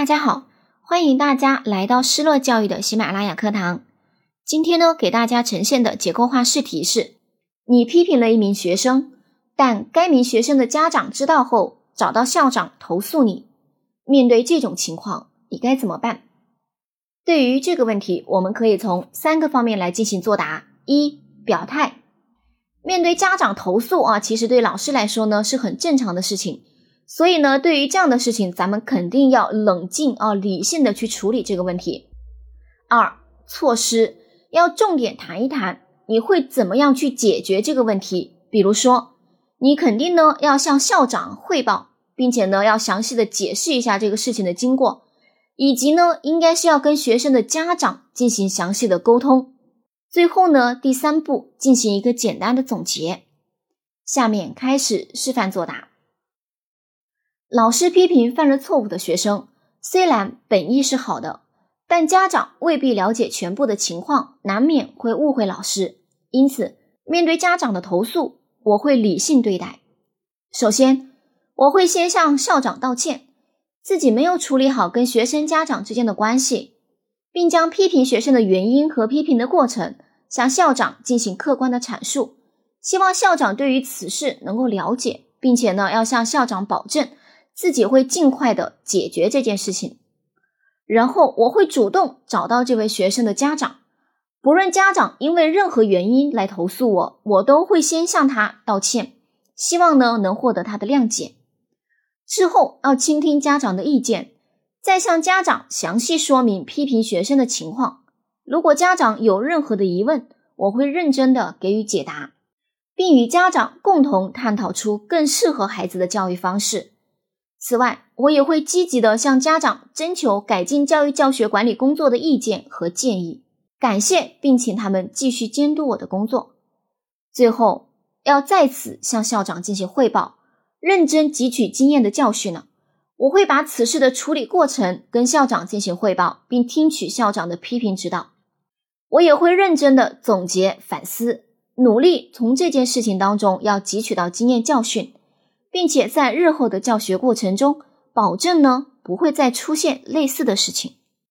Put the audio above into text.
大家好，欢迎大家来到施乐教育的喜马拉雅课堂。今天呢，给大家呈现的结构化试题是：你批评了一名学生，但该名学生的家长知道后，找到校长投诉你。面对这种情况，你该怎么办？对于这个问题，我们可以从三个方面来进行作答：一、表态。面对家长投诉啊，其实对老师来说呢，是很正常的事情。所以呢，对于这样的事情，咱们肯定要冷静啊，理性的去处理这个问题。二、措施要重点谈一谈，你会怎么样去解决这个问题？比如说，你肯定呢要向校长汇报，并且呢要详细的解释一下这个事情的经过，以及呢应该是要跟学生的家长进行详细的沟通。最后呢，第三步进行一个简单的总结。下面开始示范作答。老师批评犯了错误的学生，虽然本意是好的，但家长未必了解全部的情况，难免会误会老师。因此，面对家长的投诉，我会理性对待。首先，我会先向校长道歉，自己没有处理好跟学生家长之间的关系，并将批评学生的原因和批评的过程向校长进行客观的阐述，希望校长对于此事能够了解，并且呢，要向校长保证。自己会尽快的解决这件事情，然后我会主动找到这位学生的家长，不论家长因为任何原因来投诉我，我都会先向他道歉，希望呢能获得他的谅解。之后要倾听家长的意见，再向家长详细说明批评学生的情况。如果家长有任何的疑问，我会认真的给予解答，并与家长共同探讨出更适合孩子的教育方式。此外，我也会积极的向家长征求改进教育教学管理工作的意见和建议，感谢并请他们继续监督我的工作。最后，要再次向校长进行汇报，认真汲取经验的教训呢。我会把此事的处理过程跟校长进行汇报，并听取校长的批评指导。我也会认真的总结反思，努力从这件事情当中要汲取到经验教训。并且在日后的教学过程中，保证呢不会再出现类似的事情。